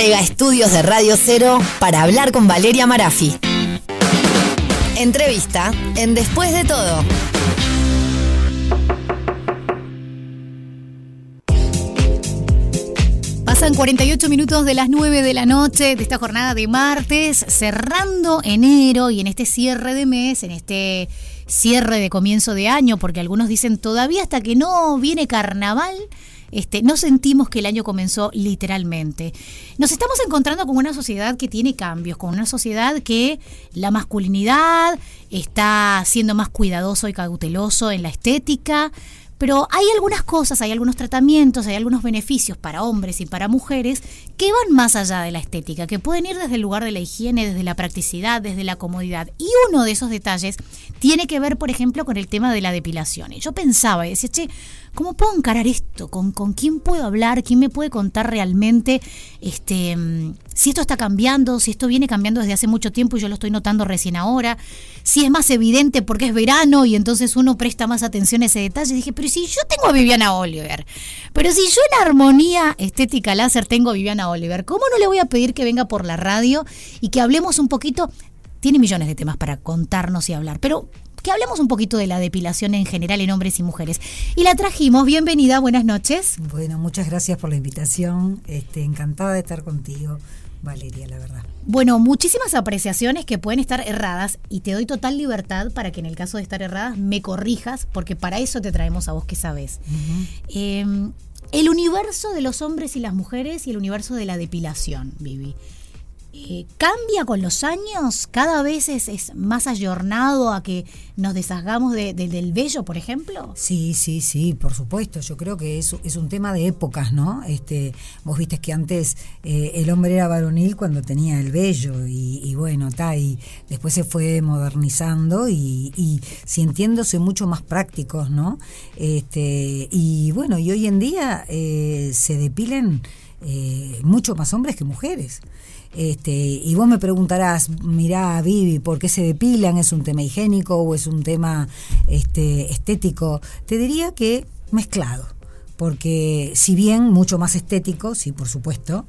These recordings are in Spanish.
Llega a estudios de Radio Cero para hablar con Valeria Marafi. Entrevista en Después de todo. Pasan 48 minutos de las 9 de la noche de esta jornada de martes, cerrando enero y en este cierre de mes, en este cierre de comienzo de año, porque algunos dicen todavía hasta que no viene carnaval, este, no sentimos que el año comenzó literalmente. Nos estamos encontrando con una sociedad que tiene cambios, con una sociedad que la masculinidad está siendo más cuidadoso y cauteloso en la estética, pero hay algunas cosas, hay algunos tratamientos, hay algunos beneficios para hombres y para mujeres que van más allá de la estética, que pueden ir desde el lugar de la higiene, desde la practicidad, desde la comodidad. Y uno de esos detalles tiene que ver, por ejemplo, con el tema de la depilación. Y yo pensaba y decía, che, ¿cómo puedo encarar esto? ¿Con, con quién puedo hablar? ¿Quién me puede contar realmente este, mm, si esto está cambiando? Si esto viene cambiando desde hace mucho tiempo y yo lo estoy notando recién ahora. Si es más evidente porque es verano y entonces uno presta más atención a ese detalle. dije, pero si yo tengo a Viviana Oliver, pero si yo en armonía estética láser tengo a Viviana Oliver, ¿cómo no le voy a pedir que venga por la radio y que hablemos un poquito? Tiene millones de temas para contarnos y hablar, pero que hablemos un poquito de la depilación en general en hombres y mujeres. Y la trajimos, bienvenida, buenas noches. Bueno, muchas gracias por la invitación, este, encantada de estar contigo. Valeria, la verdad. Bueno, muchísimas apreciaciones que pueden estar erradas y te doy total libertad para que en el caso de estar erradas me corrijas, porque para eso te traemos a vos que sabes. Eh, el universo de los hombres y las mujeres y el universo de la depilación, Vivi. Eh, cambia con los años, cada vez es, más ayornado a que nos deshagamos de, del vello, por ejemplo. Sí, sí, sí, por supuesto. Yo creo que es, es un tema de épocas, ¿no? Este, vos viste que antes eh, el hombre era varonil cuando tenía el vello y, bueno, está y después se fue modernizando y, y, sintiéndose mucho más prácticos, ¿no? Este, y bueno, y hoy en día eh, se depilen mucho más hombres que mujeres. Este, y vos me preguntarás, mirá, Vivi, ¿por qué se depilan? ¿Es un tema higiénico o es un tema este, estético? Te diría que mezclado, porque si bien mucho más estético, sí, por supuesto,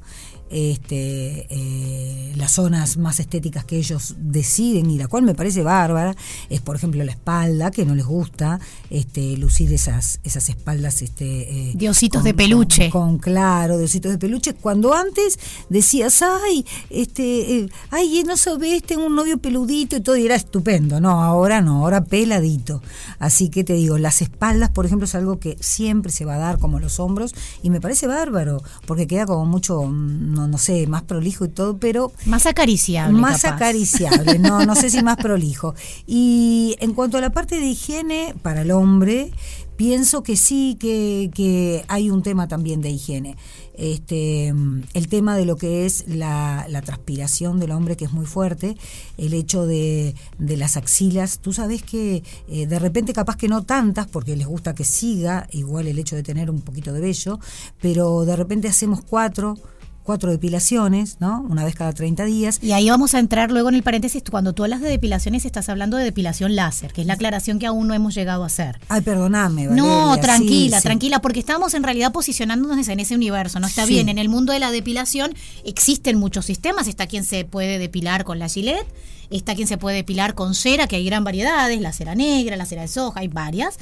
este, eh, las zonas más estéticas que ellos deciden y la cual me parece bárbara es por ejemplo la espalda que no les gusta este, lucir esas esas espaldas este eh, diositos de peluche. con, claro diositos de peluche cuando antes decías ay este eh, ay no sabes tengo un novio peludito y todo y era estupendo. No ahora no ahora peladito. Así que te digo las espaldas por ejemplo es algo que siempre se va a dar como los hombros y me parece bárbaro porque queda como mucho mm, no, sé, más prolijo y todo, pero... Más acariciable. Más acariciable, no, no sé si más prolijo. Y en cuanto a la parte de higiene, para el hombre, pienso que sí, que, que hay un tema también de higiene. Este, el tema de lo que es la, transpiración del hombre, que es muy fuerte, el hecho de, de las axilas. Tú sabes que eh, de repente, capaz que no tantas, porque les gusta que siga, igual el hecho de tener un poquito de vello, pero de repente hacemos cuatro cuatro depilaciones, ¿no? Una vez cada 30 días. Y ahí vamos a entrar luego en el paréntesis, cuando tú hablas de depilaciones estás hablando de depilación láser, que es la aclaración que aún no hemos llegado a hacer. Ay, perdóname. no, tranquila, tranquila, porque estamos en realidad posicionándonos en ese universo, ¿no? Está bien, en el mundo de la depilación existen muchos sistemas, está quien se puede depilar con la Gillette, está quien se puede depilar con cera, que hay gran variedades, la cera negra, la cera de soja, hay varias.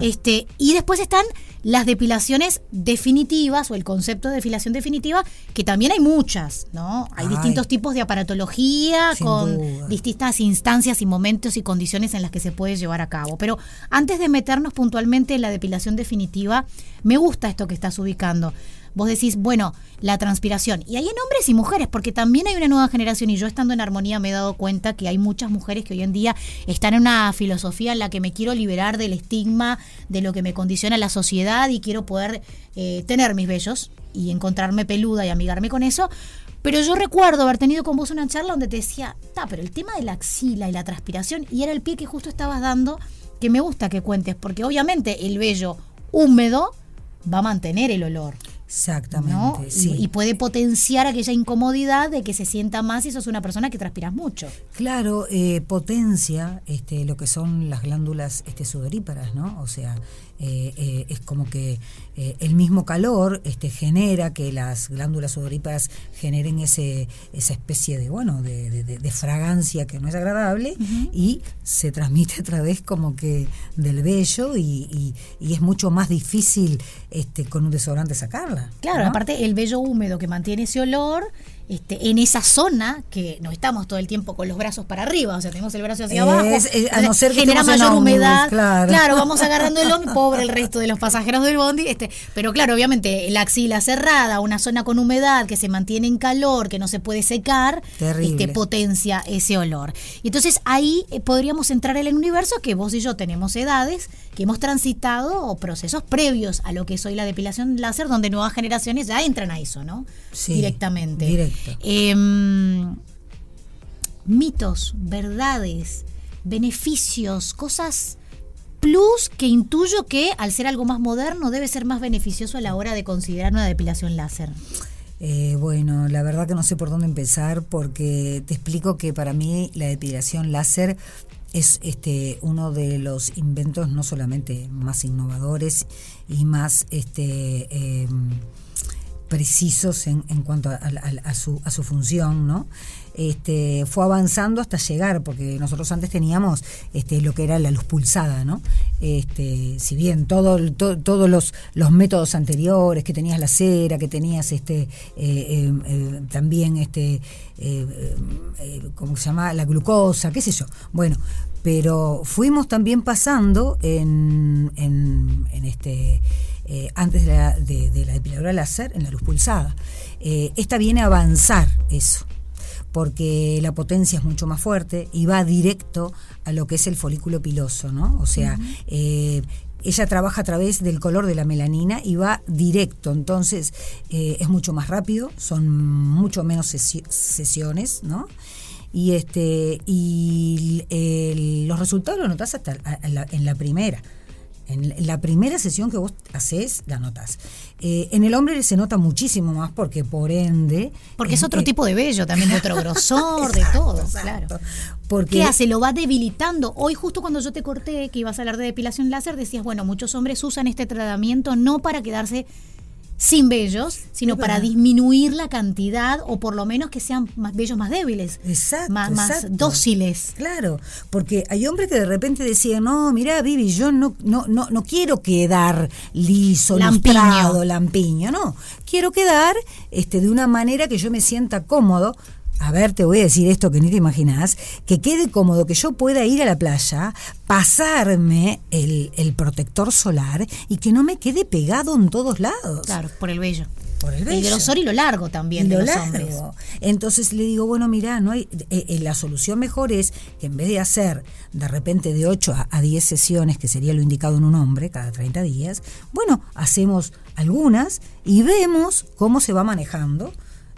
Este, y después están las depilaciones definitivas o el concepto de depilación definitiva, que también hay muchas, ¿no? Hay distintos tipos de aparatología con distintas instancias y momentos y condiciones en las que se puede llevar a cabo. Pero antes de meternos puntualmente en la depilación definitiva, me gusta esto que estás ubicando vos decís, bueno, la transpiración. Y hay en hombres y mujeres, porque también hay una nueva generación y yo estando en armonía me he dado cuenta que hay muchas mujeres que hoy en día están en una filosofía en la que me quiero liberar del estigma, de lo que me condiciona la sociedad y quiero poder eh, tener mis bellos y encontrarme peluda y amigarme con eso. Pero yo recuerdo haber tenido con vos una charla donde te decía, ta, pero el tema de la axila y la transpiración, y era el pie que justo estabas dando, que me gusta que cuentes, porque obviamente el vello húmedo va a mantener el olor. Exactamente. Sí. Y, puede potenciar aquella incomodidad de que se sienta más si sos una persona que transpiras mucho. Claro, eh, potencia este, lo que son las glándulas este, sudoríparas, ¿no? O sea, eh, eh, es como que eh, el mismo calor este, genera que las glándulas sudoríparas generen ese, esa especie de, bueno, de, fragancia que no es agradable y se transmite a través como que del vello y, es mucho más difícil este, con un desodorante sacarla. Claro, aparte el vello húmedo que mantiene ese olor este, en esa zona que no estamos todo el tiempo con los brazos para arriba, o sea, tenemos el brazo hacia abajo, a no ser que genera mayor humedad. Claro. vamos agarrando el hombro, pobre el resto de los pasajeros del bondi, este, pero claro, obviamente la axila cerrada, una zona con humedad que se mantiene en calor, que no se puede secar, este, potencia ese olor. Y entonces ahí eh, podríamos entrar en el universo que vos y yo tenemos edades, que hemos transitado procesos previos a lo que es hoy la depilación láser, donde nuevas generaciones ya entran a eso, ¿no? Sí, Directamente. Directo. Em, mitos, verdades, beneficios, cosas plus que intuyo que al ser algo más moderno debe ser más beneficioso a la hora de considerar una depilación láser. Eh, bueno, la verdad que no sé por dónde empezar porque te explico que para mí la depilación láser es este uno de los inventos no solamente más innovadores y más este em, precisos en, en cuanto a, su, a su función, ¿no? Este, fue avanzando hasta llegar, porque nosotros antes teníamos este, lo que era la luz pulsada, ¿no? Este, si bien todo, todos los, los métodos anteriores, que tenías la cera, que tenías este, eh, eh, eh, también este, ¿cómo se llama? La glucosa, qué sé yo. Bueno, pero fuimos también pasando en, en este eh, antes de la, de, la, depiladora láser en la luz pulsada. Eh, esta viene a avanzar eso, porque la potencia es mucho más fuerte y va directo a lo que es el folículo piloso, ¿no? O sea, eh, ella trabaja a través del color de la melanina y va directo, entonces es mucho más rápido, son mucho menos sesiones, ¿no? Y este y los resultados los notas hasta en la primera. En la primera sesión que vos haces, la notas. Eh, en el hombre se nota muchísimo más porque por ende... Porque es otro tipo de vello, también de otro grosor, de todo, claro. Porque, ¿Qué hace? Lo va debilitando. Hoy justo cuando yo te corté que ibas a hablar de depilación láser, decías, bueno, muchos hombres usan este tratamiento no para quedarse sin vellos, sino para disminuir la cantidad o por lo menos que sean más vellos más débiles. Exacto. Más, dóciles. Claro, porque hay hombres que de repente decían, no, mira, Vivi, yo no, no, no, no quiero quedar liso, lampiño. lampiño, no. Quiero quedar este, de una manera que yo me sienta cómodo a ver, te voy a decir esto que ni te imaginas, que quede cómodo, que yo pueda ir a la playa, pasarme el, protector solar y que no me quede pegado en todos lados. Claro, por el vello. Por el, vello. el grosor y lo largo también de los hombres. Entonces le digo, bueno, mira, no hay, eh, eh, la solución mejor es que en vez de hacer de repente de 8 a, a 10 sesiones, que sería lo indicado en un hombre cada 30 días, bueno, hacemos algunas y vemos cómo se va manejando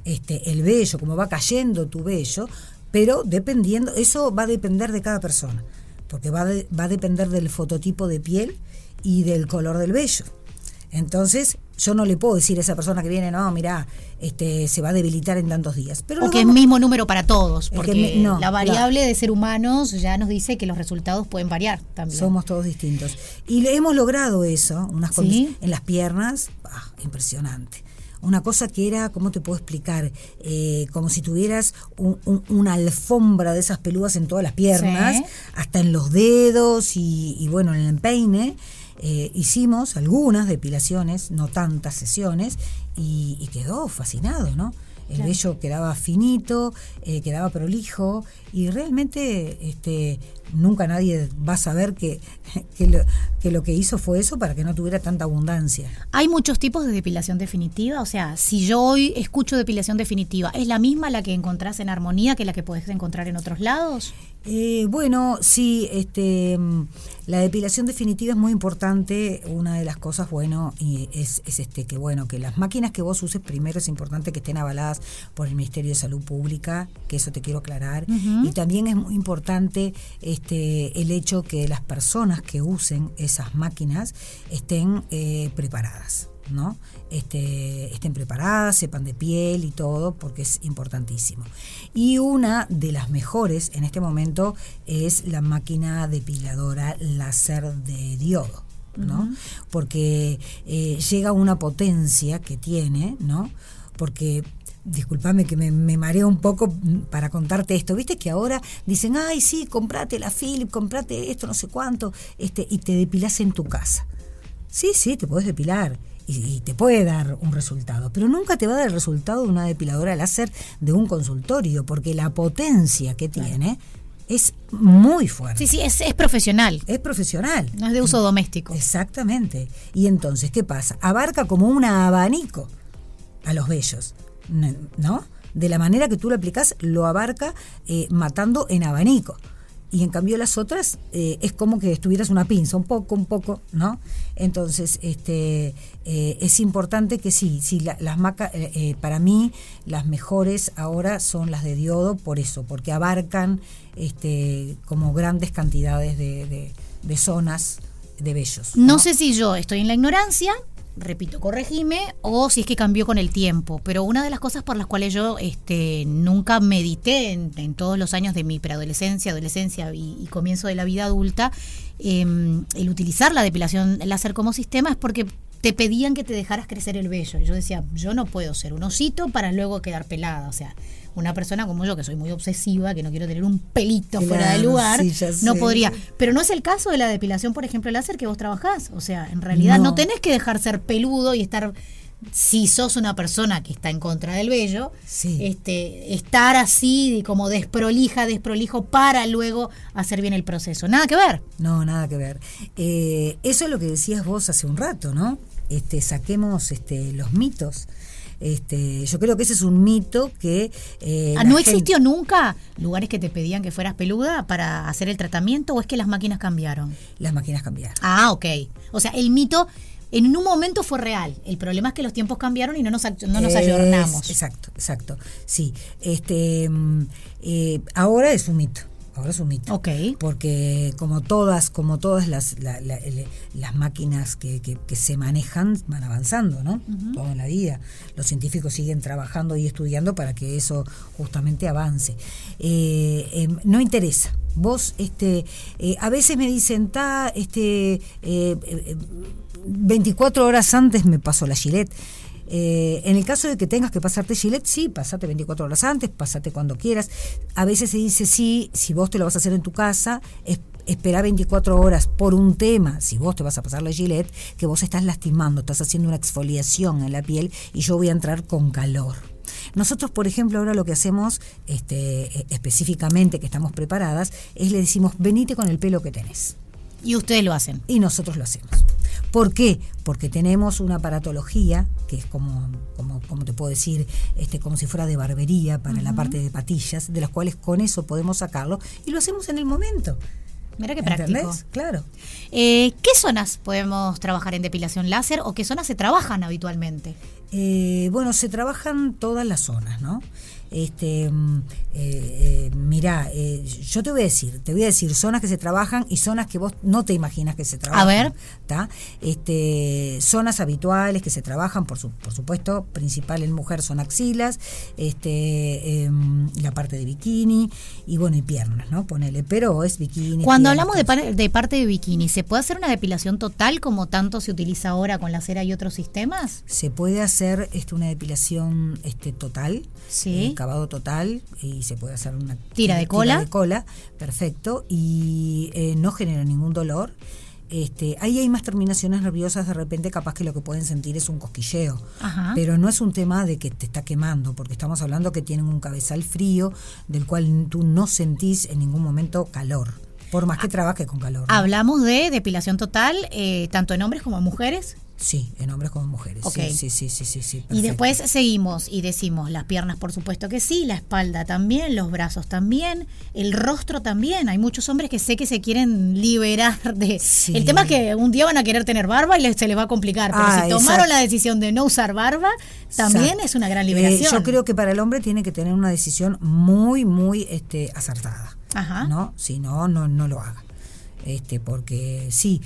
este, el vello, cómo va cayendo tu vello, pero dependiendo, eso va a depender de cada persona, porque va, va a depender del fototipo de piel y del color del vello. Entonces, yo no le puedo decir a esa persona que viene, no, mira, este, se va a debilitar en tantos días. Pero o que es mismo número para todos, porque la variable de ser humanos ya nos dice que los resultados pueden variar también. Somos todos distintos. Y le hemos logrado eso, unas ¿Sí? en las piernas, impresionante una cosa que era, ¿cómo te puedo explicar? Eh, como si tuvieras una alfombra de esas peludas en todas las piernas, hasta en los dedos y, bueno, en el empeine. Eh, hicimos algunas depilaciones, no tantas sesiones, y, y quedó fascinado, ¿no? el vello quedaba finito, eh, quedaba prolijo y realmente este, nunca nadie va a saber que, que, lo, que hizo fue eso para que no tuviera tanta abundancia. Hay muchos tipos de depilación definitiva, o sea, si yo hoy escucho depilación definitiva, ¿es la misma la que encontrás en armonía que la que podés encontrar en otros lados? Eh, bueno, sí, este, la depilación definitiva es muy importante. Una de las cosas, bueno, es, es, este que bueno que las máquinas que vos uses primero es importante que estén avaladas por el Ministerio de Salud Pública, que eso te quiero aclarar. Y también es muy importante este el hecho que las personas que usen esas máquinas estén eh, preparadas. ¿no? Este, estén preparadas, sepan de piel y todo, porque es importantísimo. Y una de las mejores en este momento es la máquina depiladora láser de diodo. ¿no? Porque eh, llega a una potencia que tiene, ¿no? Porque disculpame que me, me, mareo un poco para contarte esto. Viste que ahora dicen, ay, sí, comprate la Philip, comprate esto, no sé cuánto, este, y te depilas en tu casa. Sí, sí, te puedes depilar y, te puede dar un resultado, pero nunca te va a dar el resultado de una depiladora láser de un consultorio, porque la potencia que tiene es muy fuerte. Sí, sí, es, es, profesional. Es profesional. No es de uso doméstico. Exactamente. Y entonces, ¿qué pasa? Abarca como un abanico a los vellos, ¿no? De la manera que tú lo aplicas, lo abarca eh, matando en abanico y en cambio las otras eh, es como que estuvieras una pinza, un poco, un poco, ¿no? Entonces, este eh, es importante que sí, sí, las macas, eh, para mí las mejores ahora son las de diodo, por eso, porque abarcan este como grandes cantidades de, de, zonas de vellos. ¿no? sé si yo estoy en la ignorancia, repito, corregime, o si es que cambió con el tiempo. Pero una de las cosas por las cuales yo este, nunca medité en, todos los años de mi preadolescencia, adolescencia y, comienzo de la vida adulta, em, el utilizar la depilación láser como sistema es porque te pedían que te dejaras crecer el vello. Y yo decía, yo no puedo ser un osito para luego quedar pelada. O sea, una persona como yo, que soy muy obsesiva, que no quiero tener un pelito fuera de lugar, no podría. Pero no es el caso de la depilación, por ejemplo, el láser que vos trabajás. O sea, en realidad no, tenés que dejar ser peludo y estar si sos una persona que está en contra del vello, este, estar así como desprolija, desprolijo para luego hacer bien el proceso. Nada que ver. No, nada que ver. Eh, eso es lo que decías vos hace un rato, ¿no? Este, saquemos este, los mitos este, yo creo que ese es un mito que... Eh, ah, ¿No existió nunca lugares que te pedían que fueras peluda para hacer el tratamiento o es que las máquinas cambiaron? Las máquinas cambiaron. Ah, ok. O sea, el mito en un momento fue real. El problema es que los tiempos cambiaron y no nos, no nos ayornamos. Exacto, exacto. Sí. Este, mm, eh, ahora es un mito ahora es un mito. Ok. Porque como todas, como todas las, las máquinas que, que, se manejan van avanzando, ¿no? Toda la vida. Los científicos siguen trabajando y estudiando para que eso justamente avance. Eh, em, no interesa. Vos, este, eh, a veces me dicen, ta, este, 24 eh, horas antes me pasó la Gillette. Eh, en el caso de que tengas que pasarte Gillette, sí, pasate 24 horas antes, pasate cuando quieras. A veces se dice sí, si vos te lo vas a hacer en tu casa, espera 24 horas por un tema, si vos te vas a pasar la Gillette, que vos estás lastimando, estás haciendo una exfoliación en la piel y yo voy a entrar con calor. Nosotros, por ejemplo, ahora lo que hacemos este, e, específicamente, que estamos preparadas, es le decimos, venite con el pelo que tenés. Y ustedes lo hacen. Y nosotros lo hacemos. ¿Por qué? Porque tenemos una aparatología, que es como, como, como te puedo decir, este, como si fuera de barbería para la parte de patillas, de las cuales con eso podemos sacarlo y lo hacemos en el momento. Mira qué práctico. Claro. Eh, ¿Qué zonas podemos trabajar en depilación láser o qué zonas se trabajan habitualmente? Eh, bueno, se trabajan todas las zonas, ¿no? Este, mm, eh, eh, mirá, eh, yo te voy a decir, te voy a decir zonas que se trabajan y zonas que vos no te imaginas que se trabajan. A ver. Este, zonas habituales que se trabajan, por, por supuesto, principal en mujer son axilas, este, em, la parte de bikini y bueno, y piernas, ¿no? Ponele, pero es bikini. Cuando hablamos de, de parte de bikini, ¿se puede hacer una depilación total como tanto se utiliza ahora con la cera y otros sistemas? Se puede hacer este, una depilación este, total. Sí acabado total y se puede hacer una tira de cola. de cola, perfecto, y eh, no genera ningún dolor. Este, ahí hay más terminaciones nerviosas, de repente capaz que lo que pueden sentir es un cosquilleo, pero no es un tema de que te está quemando, porque estamos hablando que tienen un cabezal frío del cual tú no sentís en ningún momento calor, por más que ah, trabaje con calor. Hablamos de depilación total, eh, tanto en hombres como en mujeres. Sí, en hombres como en mujeres. Sí, sí, sí, sí, sí, Y después seguimos y decimos las piernas, por supuesto que sí, la espalda también, los brazos también, el rostro también. Hay muchos hombres que sé que se quieren liberar de. El tema es que un día van a querer tener barba y se les va a complicar. Pero ah, si tomaron la decisión de no usar barba, también es una gran eh, liberación. yo creo que para el hombre tiene que tener una decisión muy, muy este, acertada. Ajá. ¿No? Si no, no, no lo haga. Este, porque sí,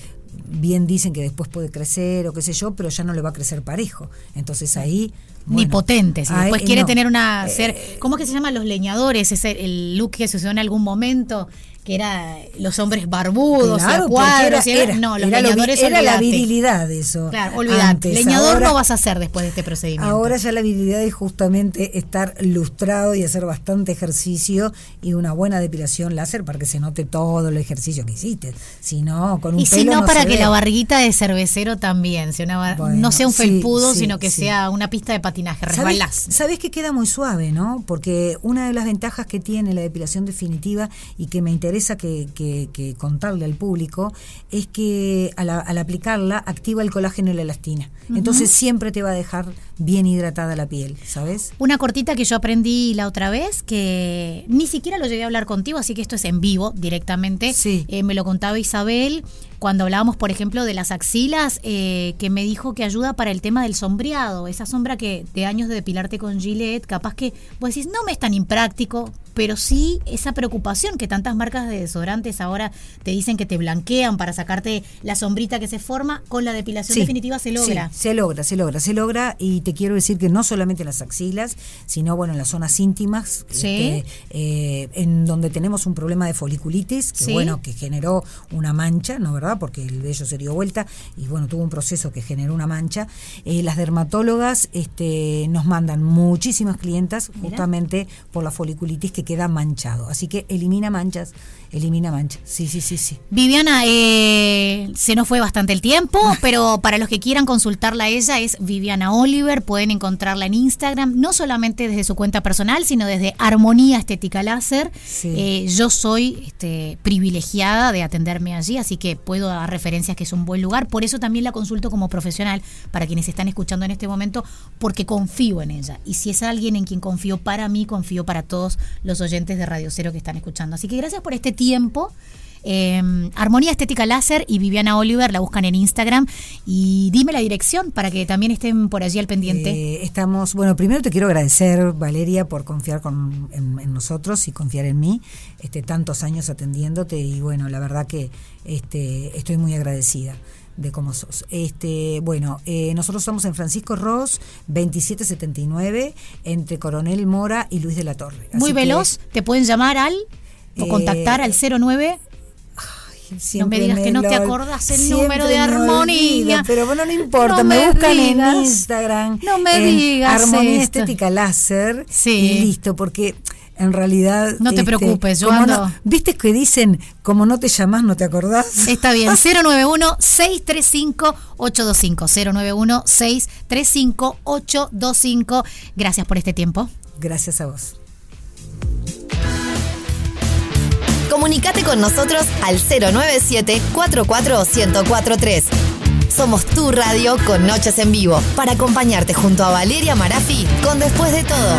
bien dicen que después puede crecer o qué sé yo, pero ya no le va a crecer parejo. Entonces ahí... Ni potentes. Y después quiere no. tener una. Eh, Ser, ¿Cómo es que se llaman los leñadores? Ese, el look que se usó en algún momento, que era los hombres barbudos, Claro, cuadros. era, era- no, los era lo vi- leñadores era la virilidad eso. Claro, olvídate. antes. Leñador Ahora- no vas a hacer después de este procedimiento. Ahora ya la virilidad es justamente estar lustrado y hacer bastante ejercicio y una buena depilación láser para que se note todo el ejercicio que hiciste. Si no, con un y si no, para se que la barriguita de cervecero también, una Bueno, no sea un sí, felpudo, sí, sino que sí. sea una pista de patinaje, resbalás. ¿Sabés, sabés que queda muy suave, ¿no? Porque una de las ventajas que tiene la depilación definitiva y que me interesa que, que- que contarle al público es que al, al aplicarla activa el colágeno y la elastina. Entonces siempre te va a dejar bien hidratada la piel, ¿sabes? Una cortita que yo aprendí la otra vez, que ni siquiera lo llegué a hablar contigo, así que esto es en vivo directamente. Sí. Eh, me lo contaba Isabel cuando hablábamos, por ejemplo, de las axilas, eh, que me dijo que ayuda para el tema del sombreado, esa sombra que de años de depilarte con Gillette, capaz que vos decís, no me es tan impráctico, pero sí esa preocupación que tantas marcas de desodorantes ahora te dicen que te blanquean para sacarte la sombrita que se forma, con la depilación Sí, definitiva se logra. sí, se logra, se logra, se logra. Y te quiero decir que no solamente en las axilas, sino bueno, en las zonas íntimas, Sí. eh, en donde tenemos un problema de foliculitis, que bueno, que generó una mancha, ¿no verdad? Porque el vello se dio vuelta y bueno, tuvo un proceso que generó una mancha. Eh, las dermatólogas este, nos mandan muchísimas clientas Mira. justamente por la foliculitis que queda manchado. Así que elimina manchas, elimina manchas. Sí, sí, sí, sí. Viviana, eh, se nos fue bastante el tiempo, pero para los que quieran consultarla a ella es Viviana Oliver, pueden encontrarla en Instagram, no solamente desde su cuenta personal, sino desde Armonía Estética Láser. Sí. Eh, yo soy este, privilegiada de atenderme allí, así que puedo dar referencias que es un buen lugar, por eso también la consulto como profesional para quienes están escuchando en este momento, porque confío en ella. Y si es alguien en quien confío para mí, confío para todos los oyentes de Radio Cero que están escuchando. Así que gracias por este tiempo. Eh, Armonía Estética Láser y Viviana Oliver la buscan en Instagram. Y dime la dirección para que también estén por allí al pendiente. Eh, estamos, bueno, primero te quiero agradecer, Valeria, por confiar con, en, nosotros y confiar en mí, este, tantos años atendiéndote y bueno, la verdad que este, estoy muy agradecida de cómo sos. Este, bueno, eh, nosotros estamos en Francisco Ross, 2779, entre Coronel Mora y Luis de la Torre. Muy que, veloz, te pueden llamar al o Eh, contactar al 09. ay, siempre digas que no te acordás el número de me Armonía. olvido, pero bueno, no importa, No me, me buscan digas. en Instagram. No me en digas Armonía esto. Estética Láser. Sí. Y listo, porque en realidad. este, No te preocupes, yo ando- no- ¿Viste que dicen, como no te llamás, no te acordás? Está bien, 091-635-825. 091-635-825. Gracias por este tiempo. Gracias a vos. Comunicate con nosotros al 097-44-1043. Somos tu radio con noches en vivo para acompañarte junto a Valeria Marafi con Después de todo.